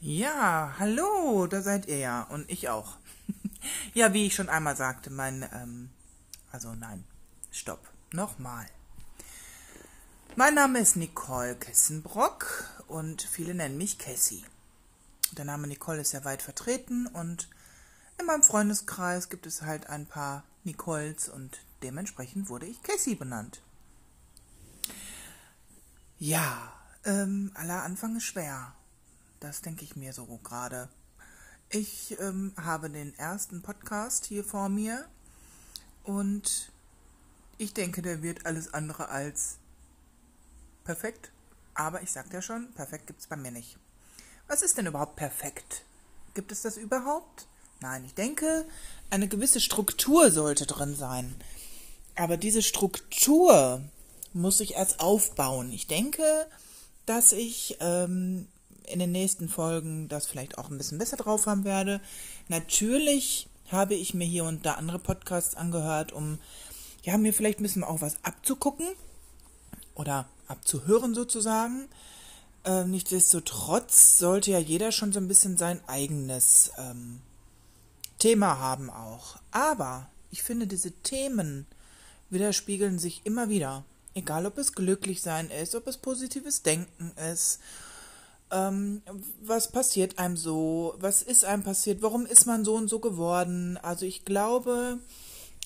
Ja, hallo, da seid ihr ja und ich auch. ja, wie ich schon einmal sagte, mein, ähm, also nein, stopp, nochmal. Mein Name ist Nicole Kessenbrock und viele nennen mich Cassie. Der Name Nicole ist ja weit vertreten und in meinem Freundeskreis gibt es halt ein paar Nicoles und dementsprechend wurde ich Cassie benannt. Ja, ähm, aller Anfang ist schwer. Das denke ich mir so gerade. Ich ähm, habe den ersten Podcast hier vor mir und ich denke, der wird alles andere als perfekt. Aber ich sagte ja schon, perfekt gibt es bei mir nicht. Was ist denn überhaupt perfekt? Gibt es das überhaupt? Nein, ich denke, eine gewisse Struktur sollte drin sein. Aber diese Struktur muss ich erst aufbauen. Ich denke, dass ich ähm, in den nächsten Folgen das vielleicht auch ein bisschen besser drauf haben werde. Natürlich habe ich mir hier und da andere Podcasts angehört, um ja, mir vielleicht ein bisschen auch was abzugucken oder abzuhören sozusagen. Äh, nichtsdestotrotz sollte ja jeder schon so ein bisschen sein eigenes ähm, Thema haben auch. Aber ich finde, diese Themen widerspiegeln sich immer wieder. Egal, ob es glücklich sein ist, ob es positives Denken ist, ähm, was passiert einem so, was ist einem passiert, warum ist man so und so geworden. Also ich glaube,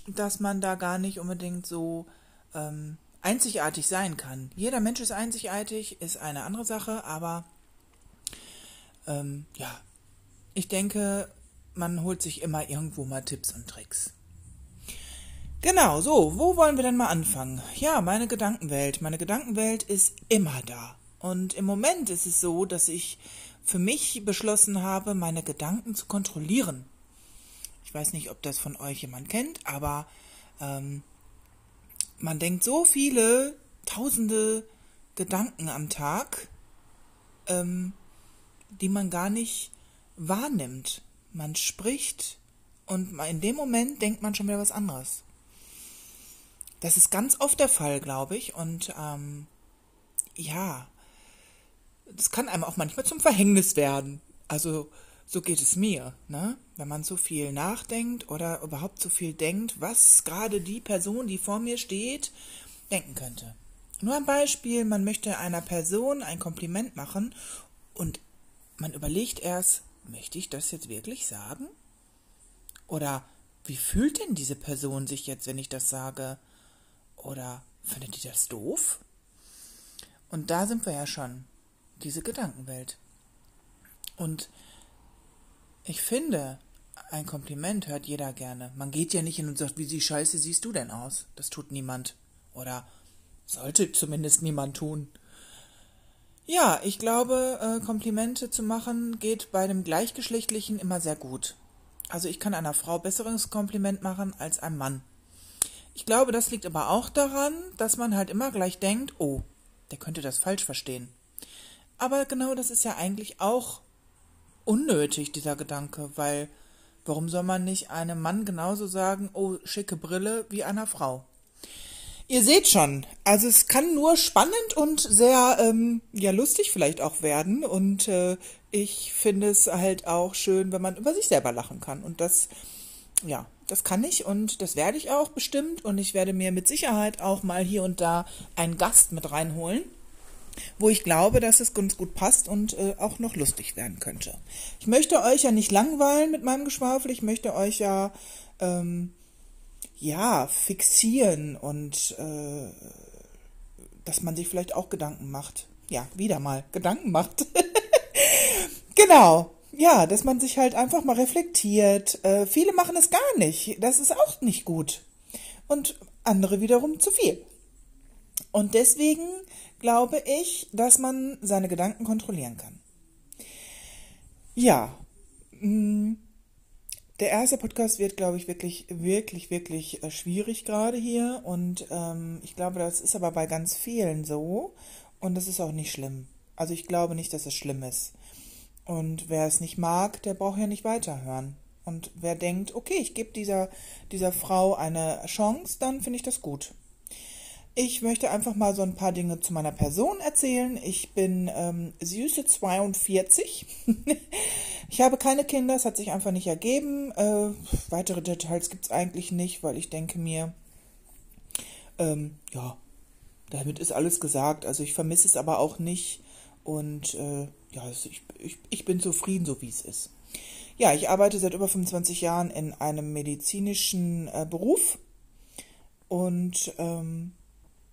dass man da gar nicht unbedingt so ähm, einzigartig sein kann. Jeder Mensch ist einzigartig, ist eine andere Sache, aber ähm, ja, ich denke, man holt sich immer irgendwo mal Tipps und Tricks. Genau, so, wo wollen wir denn mal anfangen? Ja, meine Gedankenwelt. Meine Gedankenwelt ist immer da. Und im Moment ist es so, dass ich für mich beschlossen habe, meine Gedanken zu kontrollieren. Ich weiß nicht, ob das von euch jemand kennt, aber ähm, man denkt so viele tausende Gedanken am Tag, ähm, die man gar nicht wahrnimmt. Man spricht und in dem Moment denkt man schon wieder was anderes. Das ist ganz oft der Fall, glaube ich. Und ähm, ja, das kann einem auch manchmal zum Verhängnis werden. Also so geht es mir, ne? Wenn man so viel nachdenkt oder überhaupt so viel denkt, was gerade die Person, die vor mir steht, denken könnte. Nur ein Beispiel, man möchte einer Person ein Kompliment machen und man überlegt erst, möchte ich das jetzt wirklich sagen? Oder wie fühlt denn diese Person sich jetzt, wenn ich das sage? Oder findet die das doof? Und da sind wir ja schon, diese Gedankenwelt. Und ich finde, ein Kompliment hört jeder gerne. Man geht ja nicht hin und sagt, wie sie scheiße siehst du denn aus? Das tut niemand. Oder sollte zumindest niemand tun. Ja, ich glaube, äh, Komplimente zu machen geht bei dem Gleichgeschlechtlichen immer sehr gut. Also ich kann einer Frau besseres Kompliment machen als einem Mann. Ich glaube, das liegt aber auch daran, dass man halt immer gleich denkt, oh, der könnte das falsch verstehen. Aber genau das ist ja eigentlich auch unnötig, dieser Gedanke, weil warum soll man nicht einem Mann genauso sagen, oh, schicke Brille, wie einer Frau? Ihr seht schon, also es kann nur spannend und sehr ähm, ja lustig vielleicht auch werden. Und äh, ich finde es halt auch schön, wenn man über sich selber lachen kann. Und das ja das kann ich und das werde ich auch bestimmt. Und ich werde mir mit Sicherheit auch mal hier und da einen Gast mit reinholen, wo ich glaube, dass es ganz gut passt und äh, auch noch lustig werden könnte. Ich möchte euch ja nicht langweilen mit meinem Geschwafel, ich möchte euch ja ähm, ja fixieren und äh, dass man sich vielleicht auch Gedanken macht. Ja, wieder mal Gedanken macht. genau ja, dass man sich halt einfach mal reflektiert. Äh, viele machen es gar nicht. Das ist auch nicht gut. Und andere wiederum zu viel. Und deswegen glaube ich, dass man seine Gedanken kontrollieren kann. Ja, mm, der erste Podcast wird, glaube ich, wirklich, wirklich, wirklich äh, schwierig gerade hier. Und ähm, ich glaube, das ist aber bei ganz vielen so. Und das ist auch nicht schlimm. Also ich glaube nicht, dass es schlimm ist. Und wer es nicht mag, der braucht ja nicht weiterhören. Und wer denkt, okay, ich gebe dieser, dieser Frau eine Chance, dann finde ich das gut. Ich möchte einfach mal so ein paar Dinge zu meiner Person erzählen. Ich bin ähm, süße 42. ich habe keine Kinder, es hat sich einfach nicht ergeben. Äh, weitere Details gibt es eigentlich nicht, weil ich denke mir, ähm, ja, damit ist alles gesagt. Also ich vermisse es aber auch nicht. Und äh, ja, ich, ich, ich bin zufrieden, so wie es ist. Ja, ich arbeite seit über 25 Jahren in einem medizinischen äh, Beruf und ähm,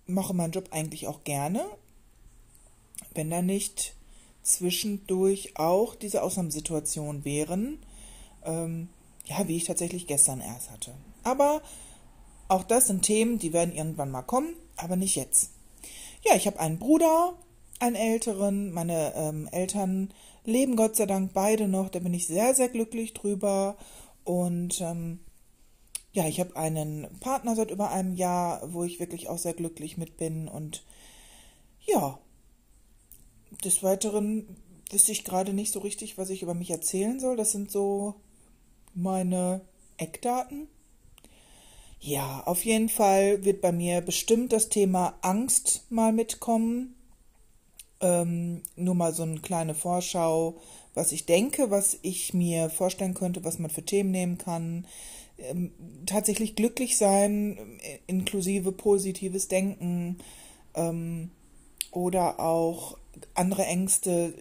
mache meinen Job eigentlich auch gerne, wenn da nicht zwischendurch auch diese Ausnahmesituationen wären, ähm, ja, wie ich tatsächlich gestern erst hatte. Aber auch das sind Themen, die werden irgendwann mal kommen, aber nicht jetzt. Ja, ich habe einen Bruder, einen älteren. Meine ähm, Eltern leben Gott sei Dank beide noch. Da bin ich sehr, sehr glücklich drüber. Und ähm, ja, ich habe einen Partner seit über einem Jahr, wo ich wirklich auch sehr glücklich mit bin. Und ja, des Weiteren wüsste ich gerade nicht so richtig, was ich über mich erzählen soll. Das sind so meine Eckdaten. Ja, auf jeden Fall wird bei mir bestimmt das Thema Angst mal mitkommen. Ähm, nur mal so eine kleine Vorschau, was ich denke, was ich mir vorstellen könnte, was man für Themen nehmen kann. Ähm, tatsächlich glücklich sein, äh, inklusive positives Denken ähm, oder auch andere Ängste,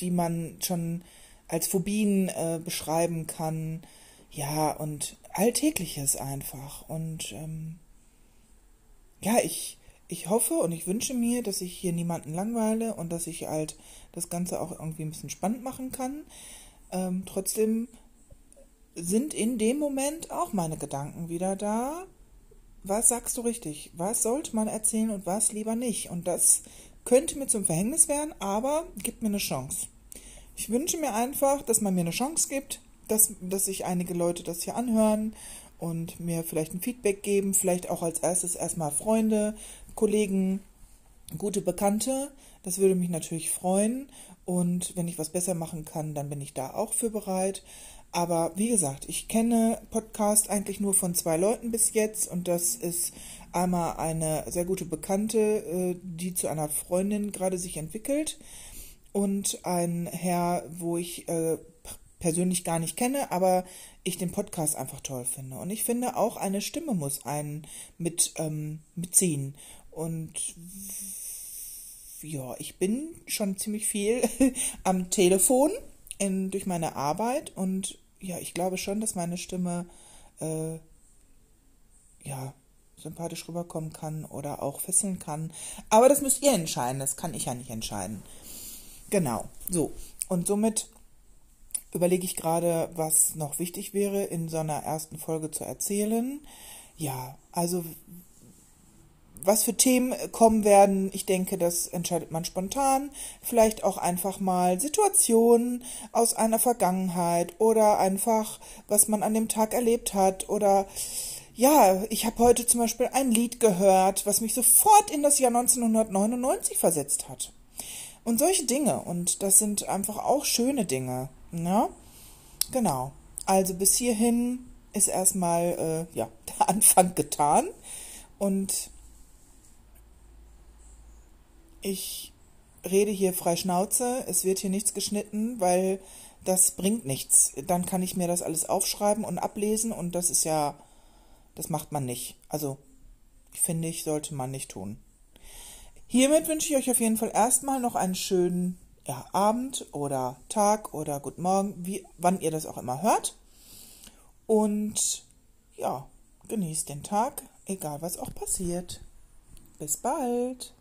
die man schon als Phobien äh, beschreiben kann. Ja, und Alltägliches einfach. Und ähm, ja, ich, ich hoffe und ich wünsche mir, dass ich hier niemanden langweile und dass ich halt das Ganze auch irgendwie ein bisschen spannend machen kann. Ähm, trotzdem sind in dem Moment auch meine Gedanken wieder da. Was sagst du richtig? Was sollte man erzählen und was lieber nicht? Und das könnte mir zum Verhängnis werden, aber gibt mir eine Chance. Ich wünsche mir einfach, dass man mir eine Chance gibt, dass, dass sich einige Leute das hier anhören und mir vielleicht ein Feedback geben, vielleicht auch als erstes erstmal Freunde, Kollegen, gute Bekannte. Das würde mich natürlich freuen. Und wenn ich was besser machen kann, dann bin ich da auch für bereit. Aber wie gesagt, ich kenne Podcast eigentlich nur von zwei Leuten bis jetzt und das ist einmal eine sehr gute Bekannte, äh, die zu einer Freundin gerade sich entwickelt und ein Herr, wo ich äh, persönlich gar nicht kenne, aber ich den Podcast einfach toll finde. Und ich finde, auch eine Stimme muss einen mit ähm, mitziehen. Und ja, ich bin schon ziemlich viel am Telefon in, durch meine Arbeit und ja, ich glaube schon, dass meine Stimme äh, ja sympathisch rüberkommen kann oder auch fesseln kann. Aber das müsst ihr entscheiden, das kann ich ja nicht entscheiden. Genau, so. Und somit überlege ich gerade, was noch wichtig wäre, in so einer ersten Folge zu erzählen. Ja, also was für Themen kommen werden, ich denke, das entscheidet man spontan. Vielleicht auch einfach mal Situationen aus einer Vergangenheit oder einfach, was man an dem Tag erlebt hat oder ja, ich habe heute zum Beispiel ein Lied gehört, was mich sofort in das Jahr 1999 versetzt hat. Und solche Dinge. Und das sind einfach auch schöne Dinge. Ne? Genau. Also bis hierhin ist erstmal äh, ja, der Anfang getan. Und ich rede hier frei Schnauze. Es wird hier nichts geschnitten, weil das bringt nichts. Dann kann ich mir das alles aufschreiben und ablesen und das ist ja, das macht man nicht. Also, finde ich, sollte man nicht tun. Hiermit wünsche ich euch auf jeden Fall erstmal noch einen schönen ja, Abend oder Tag oder Guten Morgen, wie, wann ihr das auch immer hört. Und ja, genießt den Tag, egal was auch passiert. Bis bald.